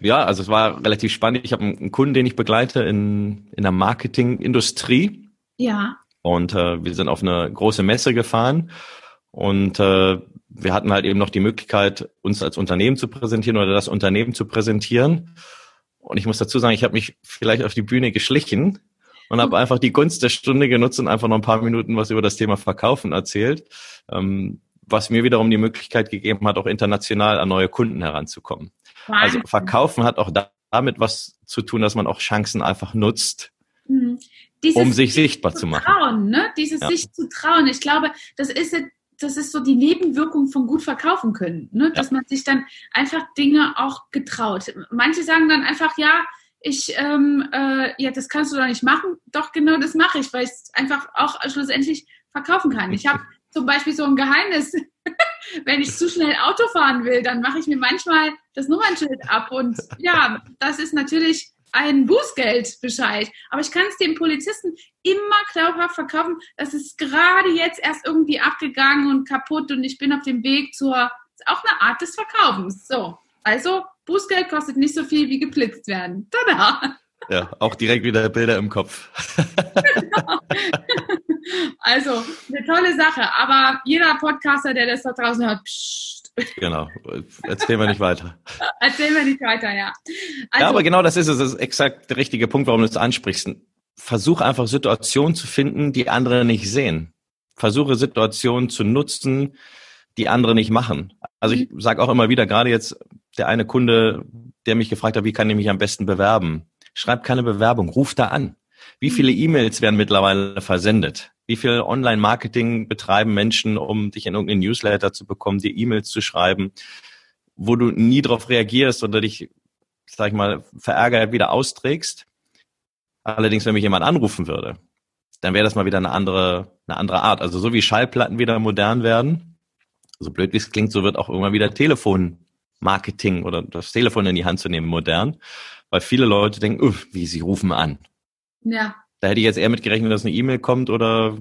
Ja, also es war relativ spannend. Ich habe einen Kunden, den ich begleite in, in der Marketingindustrie. Ja. Und äh, wir sind auf eine große Messe gefahren und äh, wir hatten halt eben noch die Möglichkeit, uns als Unternehmen zu präsentieren oder das Unternehmen zu präsentieren. Und ich muss dazu sagen, ich habe mich vielleicht auf die Bühne geschlichen und habe einfach die Gunst der Stunde genutzt und einfach noch ein paar Minuten was über das Thema Verkaufen erzählt, ähm, was mir wiederum die Möglichkeit gegeben hat, auch international an neue Kunden heranzukommen. Also Verkaufen hat auch damit was zu tun, dass man auch Chancen einfach nutzt. Mhm dieses um sich sichtbar zu machen. Trauen, ne? Dieses ja. sich zu trauen. Ich glaube, das ist das ist so die Nebenwirkung von gut verkaufen können, ne? dass ja. man sich dann einfach Dinge auch getraut. Manche sagen dann einfach, ja, ich, ähm, äh, ja, das kannst du doch nicht machen. Doch, genau das mache ich, weil ich es einfach auch schlussendlich verkaufen kann. Ich habe zum Beispiel so ein Geheimnis. Wenn ich zu schnell Auto fahren will, dann mache ich mir manchmal das Nummernschild ab. Und ja, das ist natürlich ein Bußgeldbescheid. Aber ich kann es dem Polizisten immer glaubhaft verkaufen, das ist gerade jetzt erst irgendwie abgegangen und kaputt und ich bin auf dem Weg zur, auch eine Art des Verkaufens. So, also Bußgeld kostet nicht so viel wie geblitzt werden. Tada! Ja, auch direkt wieder Bilder im Kopf. genau. Also, eine tolle Sache. Aber jeder Podcaster, der das da draußen hört, psch, Genau. Erzählen wir nicht weiter. Erzählen wir nicht weiter, ja. Also, ja, aber genau das ist es. Das ist exakt der richtige Punkt, warum du es ansprichst. Versuch einfach Situationen zu finden, die andere nicht sehen. Versuche Situationen zu nutzen, die andere nicht machen. Also ich mhm. sage auch immer wieder, gerade jetzt der eine Kunde, der mich gefragt hat, wie kann ich mich am besten bewerben? Schreib keine Bewerbung, ruf da an. Wie viele mhm. E-Mails werden mittlerweile versendet? Wie viel Online-Marketing betreiben Menschen, um dich in irgendeinen Newsletter zu bekommen, dir E-Mails zu schreiben, wo du nie darauf reagierst oder dich, sag ich mal, verärgert wieder austrägst? Allerdings, wenn mich jemand anrufen würde, dann wäre das mal wieder eine andere, eine andere Art. Also so wie Schallplatten wieder modern werden, so blöd wie es klingt, so wird auch irgendwann wieder Telefonmarketing oder das Telefon in die Hand zu nehmen modern, weil viele Leute denken, wie sie rufen an. Ja. Da hätte ich jetzt eher mit gerechnet, dass eine E-Mail kommt oder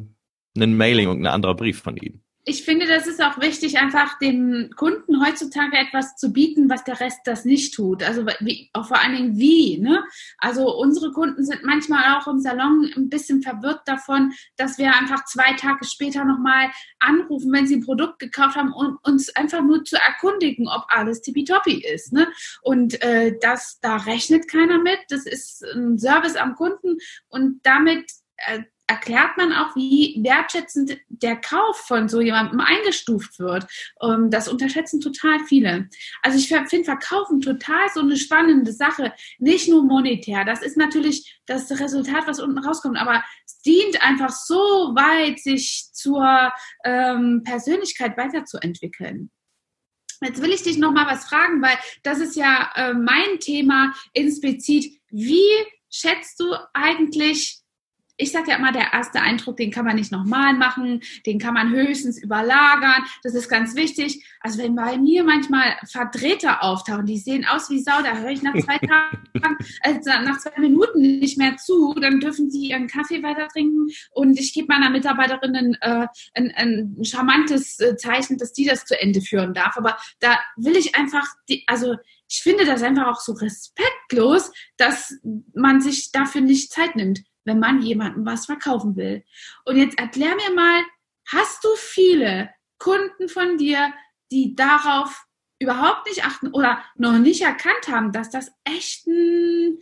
ein Mailing und ein anderer Brief von Ihnen ich finde, das ist auch wichtig, einfach dem Kunden heutzutage etwas zu bieten, was der Rest das nicht tut. Also wie, auch vor allen Dingen wie. Ne? Also unsere Kunden sind manchmal auch im Salon ein bisschen verwirrt davon, dass wir einfach zwei Tage später nochmal anrufen, wenn sie ein Produkt gekauft haben, um uns einfach nur zu erkundigen, ob alles tippitoppi ist. Ne? Und äh, das, da rechnet keiner mit. Das ist ein Service am Kunden und damit äh, erklärt man auch, wie wertschätzend der Kauf von so jemandem eingestuft wird. Ähm, das unterschätzen total viele. Also ich finde Verkaufen total so eine spannende Sache. Nicht nur monetär. Das ist natürlich das Resultat, was unten rauskommt. Aber es dient einfach so weit, sich zur ähm, Persönlichkeit weiterzuentwickeln. Jetzt will ich dich noch mal was fragen, weil das ist ja äh, mein Thema insplizit. Wie schätzt du eigentlich ich sage ja immer, der erste Eindruck, den kann man nicht nochmal machen, den kann man höchstens überlagern. Das ist ganz wichtig. Also wenn bei mir manchmal Vertreter auftauchen, die sehen aus wie Sau, da höre ich nach zwei Tagen, also nach zwei Minuten nicht mehr zu, dann dürfen sie ihren Kaffee weiter trinken und ich gebe meiner Mitarbeiterin äh, ein, ein charmantes äh, Zeichen, dass die das zu Ende führen darf. Aber da will ich einfach, die, also ich finde das einfach auch so respektlos, dass man sich dafür nicht Zeit nimmt wenn man jemandem was verkaufen will. Und jetzt erklär mir mal, hast du viele Kunden von dir, die darauf überhaupt nicht achten oder noch nicht erkannt haben, dass das echt ein,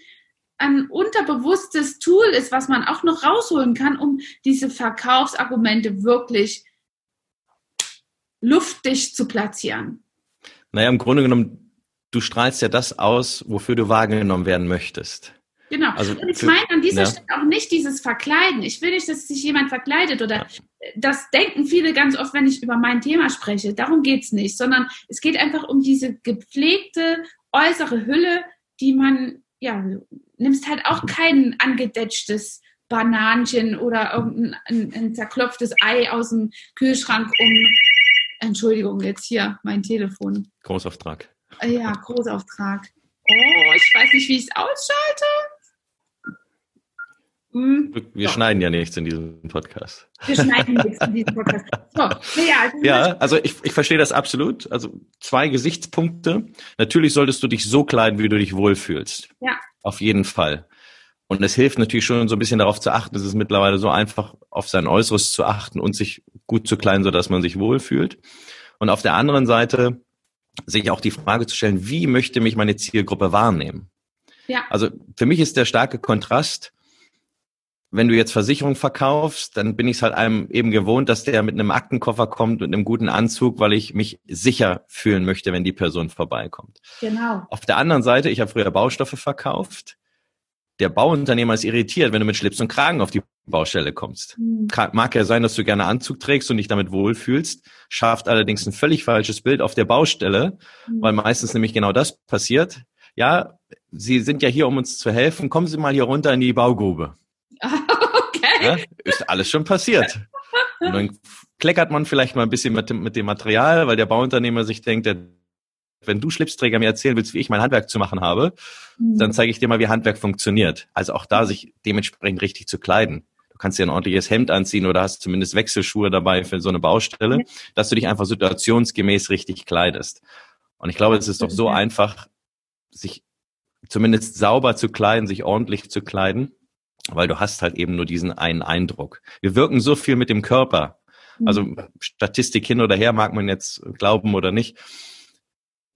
ein unterbewusstes Tool ist, was man auch noch rausholen kann, um diese Verkaufsargumente wirklich luftdicht zu platzieren? Naja, im Grunde genommen du strahlst ja das aus, wofür du wahrgenommen werden möchtest. Genau. Also und ich meine an dieser ja. Stelle auch nicht dieses Verkleiden. Ich will nicht, dass sich jemand verkleidet oder ja. das denken viele ganz oft, wenn ich über mein Thema spreche. Darum geht's nicht, sondern es geht einfach um diese gepflegte äußere Hülle, die man, ja, nimmst halt auch kein angedetschtes Bananchen oder irgendein ein, ein zerklopftes Ei aus dem Kühlschrank um. Entschuldigung, jetzt hier mein Telefon. Großauftrag. Ja, Großauftrag. Oh, ich weiß nicht, wie ich es ausschalte. Hm. Wir so. schneiden ja nichts in diesem Podcast. Wir schneiden nichts in diesem Podcast. So, ja, also, ja, also ich, ich verstehe das absolut. Also zwei Gesichtspunkte. Natürlich solltest du dich so kleiden, wie du dich wohlfühlst. Ja. Auf jeden Fall. Und es hilft natürlich schon so ein bisschen darauf zu achten. Es ist mittlerweile so einfach, auf sein Äußeres zu achten und sich gut zu kleiden, sodass man sich wohlfühlt. Und auf der anderen Seite sich auch die Frage zu stellen, wie möchte mich meine Zielgruppe wahrnehmen? Ja. Also für mich ist der starke Kontrast, wenn du jetzt Versicherung verkaufst, dann bin ich es halt einem eben gewohnt, dass der mit einem Aktenkoffer kommt und einem guten Anzug, weil ich mich sicher fühlen möchte, wenn die Person vorbeikommt. Genau. Auf der anderen Seite, ich habe früher Baustoffe verkauft. Der Bauunternehmer ist irritiert, wenn du mit Schlips und Kragen auf die Baustelle kommst. Mhm. Mag ja sein, dass du gerne Anzug trägst und dich damit wohlfühlst, schafft allerdings ein völlig falsches Bild auf der Baustelle, mhm. weil meistens nämlich genau das passiert. Ja, Sie sind ja hier, um uns zu helfen. Kommen Sie mal hier runter in die Baugrube. Ja, ist alles schon passiert. Und dann kleckert man vielleicht mal ein bisschen mit dem, mit dem Material, weil der Bauunternehmer sich denkt, der, wenn du Schlipsträger mir erzählen willst, wie ich mein Handwerk zu machen habe, mhm. dann zeige ich dir mal, wie Handwerk funktioniert. Also auch da sich dementsprechend richtig zu kleiden. Du kannst dir ein ordentliches Hemd anziehen oder hast zumindest Wechselschuhe dabei für so eine Baustelle, ja. dass du dich einfach situationsgemäß richtig kleidest. Und ich glaube, es ist doch so einfach, sich zumindest sauber zu kleiden, sich ordentlich zu kleiden weil du hast halt eben nur diesen einen Eindruck. Wir wirken so viel mit dem Körper. Also mhm. Statistik hin oder her mag man jetzt glauben oder nicht.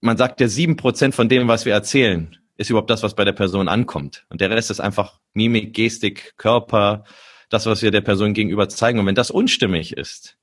Man sagt ja sieben Prozent von dem, was wir erzählen, ist überhaupt das, was bei der Person ankommt. Und der Rest ist einfach Mimik, Gestik, Körper, das, was wir der Person gegenüber zeigen. Und wenn das unstimmig ist,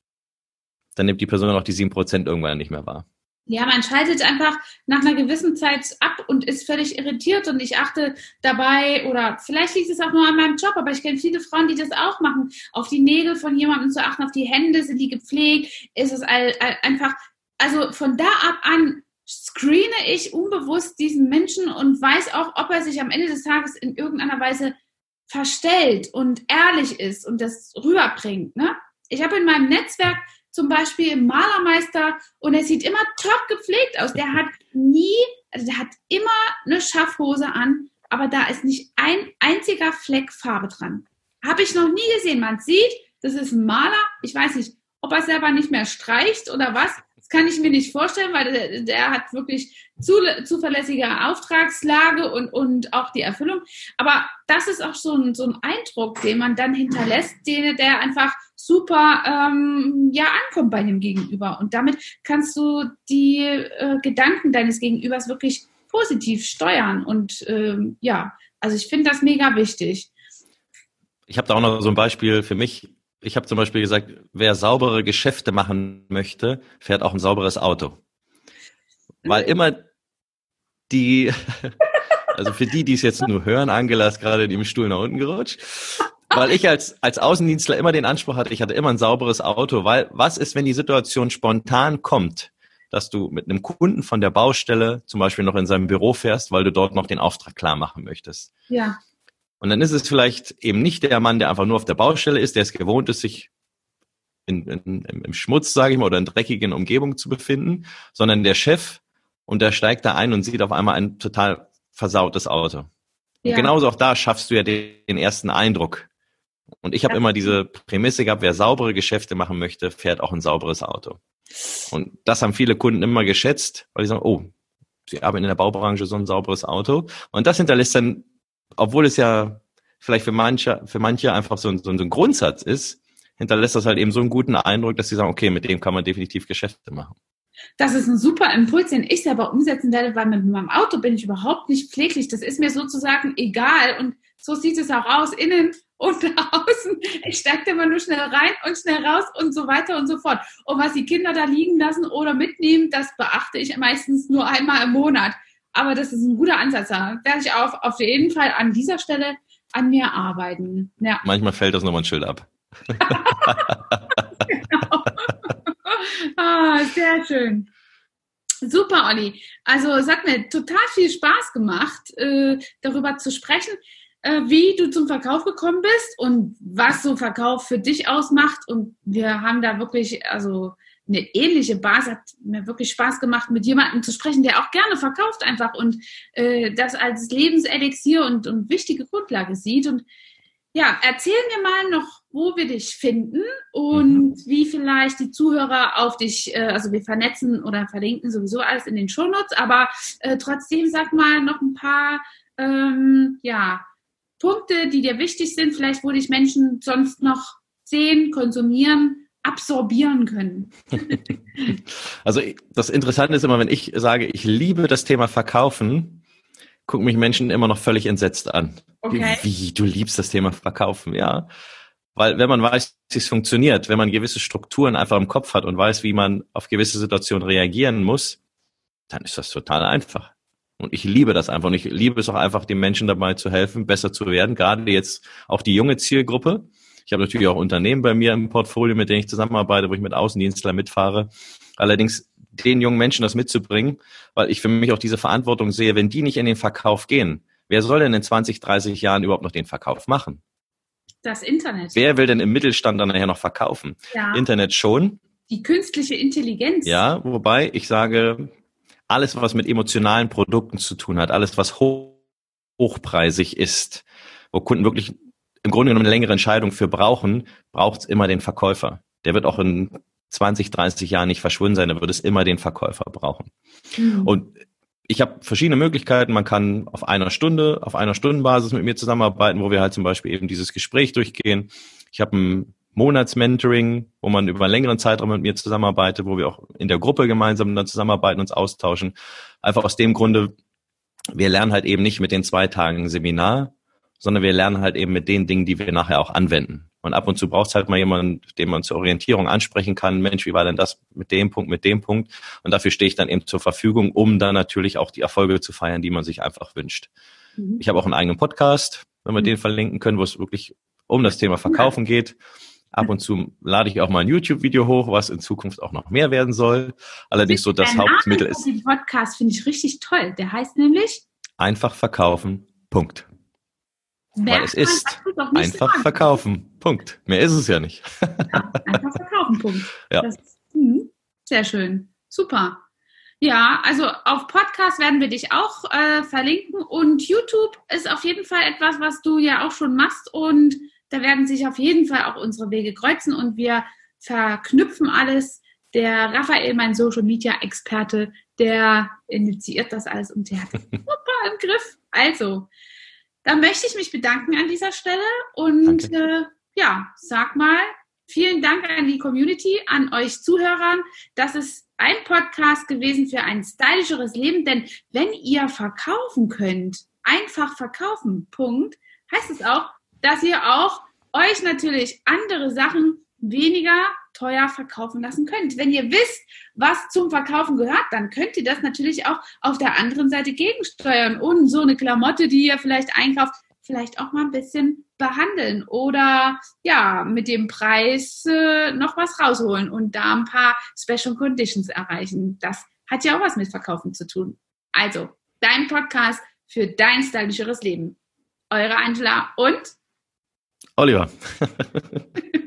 dann nimmt die Person auch die sieben Prozent irgendwann nicht mehr wahr. Ja, man schaltet einfach nach einer gewissen Zeit ab und ist völlig irritiert und ich achte dabei oder vielleicht liegt es auch nur an meinem Job, aber ich kenne viele Frauen, die das auch machen, auf die Nägel von jemandem zu achten, auf die Hände, sind die gepflegt, ist es einfach, also von da ab an screene ich unbewusst diesen Menschen und weiß auch, ob er sich am Ende des Tages in irgendeiner Weise verstellt und ehrlich ist und das rüberbringt. Ne? Ich habe in meinem Netzwerk zum Beispiel Malermeister und er sieht immer top gepflegt aus. Der hat nie, also der hat immer eine Schaffhose an, aber da ist nicht ein einziger Fleck Farbe dran. Habe ich noch nie gesehen. Man sieht, das ist ein Maler. Ich weiß nicht, ob er selber nicht mehr streicht oder was. Das kann ich mir nicht vorstellen, weil der, der hat wirklich zu, zuverlässige Auftragslage und, und auch die Erfüllung. Aber das ist auch so ein, so ein Eindruck, den man dann hinterlässt, den, der einfach super ähm, ja ankommt bei dem Gegenüber. Und damit kannst du die äh, Gedanken deines Gegenübers wirklich positiv steuern. Und ähm, ja, also ich finde das mega wichtig. Ich habe da auch noch so ein Beispiel für mich ich habe zum Beispiel gesagt, wer saubere Geschäfte machen möchte, fährt auch ein sauberes Auto. Weil mhm. immer die, also für die, die es jetzt nur hören, Angela ist gerade in dem Stuhl nach unten gerutscht. Weil ich als, als Außendienstler immer den Anspruch hatte, ich hatte immer ein sauberes Auto, weil was ist, wenn die Situation spontan kommt, dass du mit einem Kunden von der Baustelle zum Beispiel noch in seinem Büro fährst, weil du dort noch den Auftrag klar machen möchtest. Ja. Und dann ist es vielleicht eben nicht der Mann, der einfach nur auf der Baustelle ist, der es gewohnt ist, sich in, in, im Schmutz, sage ich mal, oder in dreckigen Umgebungen zu befinden, sondern der Chef und der steigt da ein und sieht auf einmal ein total versautes Auto. Ja. Und genauso auch da schaffst du ja den, den ersten Eindruck. Und ich habe ja. immer diese Prämisse gehabt, wer saubere Geschäfte machen möchte, fährt auch ein sauberes Auto. Und das haben viele Kunden immer geschätzt, weil die sagen, oh, sie arbeiten in der Baubranche so ein sauberes Auto. Und das hinterlässt dann obwohl es ja vielleicht für manche, für manche einfach so ein, so ein Grundsatz ist, hinterlässt das halt eben so einen guten Eindruck, dass sie sagen, okay, mit dem kann man definitiv Geschäfte machen. Das ist ein super Impuls, den ich selber umsetzen werde, weil mit meinem Auto bin ich überhaupt nicht pfleglich. Das ist mir sozusagen egal. Und so sieht es auch aus, innen und außen. Ich steige immer nur schnell rein und schnell raus und so weiter und so fort. Und was die Kinder da liegen lassen oder mitnehmen, das beachte ich meistens nur einmal im Monat. Aber das ist ein guter Ansatz. Da werde ich auf, auf jeden Fall an dieser Stelle an mir arbeiten. Ja. Manchmal fällt das nochmal ein Schild ab. genau. ah, sehr schön. Super, Olli. Also es hat mir total viel Spaß gemacht, äh, darüber zu sprechen, äh, wie du zum Verkauf gekommen bist und was so Verkauf für dich ausmacht. Und wir haben da wirklich, also eine ähnliche Basis, hat mir wirklich Spaß gemacht, mit jemandem zu sprechen, der auch gerne verkauft einfach und äh, das als Lebenselixier und, und wichtige Grundlage sieht. Und ja, erzähl mir mal noch, wo wir dich finden und mhm. wie vielleicht die Zuhörer auf dich, äh, also wir vernetzen oder verlinken sowieso alles in den Shownotes, aber äh, trotzdem sag mal noch ein paar, ähm, ja, Punkte, die dir wichtig sind, vielleicht wo dich Menschen sonst noch sehen, konsumieren, absorbieren können. also das Interessante ist immer, wenn ich sage, ich liebe das Thema Verkaufen, gucken mich Menschen immer noch völlig entsetzt an. Okay. Wie, wie, du liebst das Thema Verkaufen, ja. Weil wenn man weiß, wie es funktioniert, wenn man gewisse Strukturen einfach im Kopf hat und weiß, wie man auf gewisse Situationen reagieren muss, dann ist das total einfach. Und ich liebe das einfach. Und ich liebe es auch einfach, den Menschen dabei zu helfen, besser zu werden. Gerade jetzt auch die junge Zielgruppe. Ich habe natürlich auch Unternehmen bei mir im Portfolio, mit denen ich zusammenarbeite, wo ich mit Außendienstlern mitfahre. Allerdings den jungen Menschen das mitzubringen, weil ich für mich auch diese Verantwortung sehe, wenn die nicht in den Verkauf gehen, wer soll denn in 20, 30 Jahren überhaupt noch den Verkauf machen? Das Internet. Wer will denn im Mittelstand dann nachher noch verkaufen? Ja. Internet schon. Die künstliche Intelligenz. Ja, wobei ich sage, alles, was mit emotionalen Produkten zu tun hat, alles, was hoch, hochpreisig ist, wo Kunden wirklich im Grunde genommen eine längere Entscheidung für brauchen, braucht es immer den Verkäufer. Der wird auch in 20, 30 Jahren nicht verschwunden sein, da wird es immer den Verkäufer brauchen. Mhm. Und ich habe verschiedene Möglichkeiten. Man kann auf einer Stunde, auf einer Stundenbasis mit mir zusammenarbeiten, wo wir halt zum Beispiel eben dieses Gespräch durchgehen. Ich habe ein Monatsmentoring, wo man über einen längeren Zeitraum mit mir zusammenarbeitet, wo wir auch in der Gruppe gemeinsam dann zusammenarbeiten, uns austauschen. Einfach aus dem Grunde, wir lernen halt eben nicht mit den zwei Tagen Seminar, sondern wir lernen halt eben mit den Dingen, die wir nachher auch anwenden. Und ab und zu braucht es halt mal jemanden, den man zur Orientierung ansprechen kann. Mensch, wie war denn das mit dem Punkt, mit dem Punkt? Und dafür stehe ich dann eben zur Verfügung, um dann natürlich auch die Erfolge zu feiern, die man sich einfach wünscht. Mhm. Ich habe auch einen eigenen Podcast, wenn wir mhm. den verlinken können, wo es wirklich um das Thema Verkaufen geht. Ab und zu lade ich auch mal ein YouTube-Video hoch, was in Zukunft auch noch mehr werden soll. Allerdings so das Hauptmittel ist. Den Podcast finde ich richtig toll. Der heißt nämlich Einfach verkaufen. Punkt. Weil es ist einfach sagen. verkaufen. Punkt. Mehr ist es ja nicht. Ja, einfach verkaufen. Punkt. Ja. Das, mh, sehr schön. Super. Ja, also auf Podcast werden wir dich auch äh, verlinken und YouTube ist auf jeden Fall etwas, was du ja auch schon machst und da werden sich auf jeden Fall auch unsere Wege kreuzen und wir verknüpfen alles. Der Raphael, mein Social Media Experte, der initiiert das alles und der hat super im Griff. Also, dann möchte ich mich bedanken an dieser Stelle und äh, ja, sag mal, vielen Dank an die Community, an euch Zuhörern. Das ist ein Podcast gewesen für ein stylischeres Leben, denn wenn ihr verkaufen könnt, einfach verkaufen, Punkt, heißt es auch, dass ihr auch euch natürlich andere Sachen weniger teuer verkaufen lassen könnt. Wenn ihr wisst, was zum Verkaufen gehört, dann könnt ihr das natürlich auch auf der anderen Seite gegensteuern und so eine Klamotte, die ihr vielleicht einkauft, vielleicht auch mal ein bisschen behandeln oder ja, mit dem Preis äh, noch was rausholen und da ein paar Special Conditions erreichen. Das hat ja auch was mit Verkaufen zu tun. Also, dein Podcast für dein stylischeres Leben. Eure Angela und Oliver.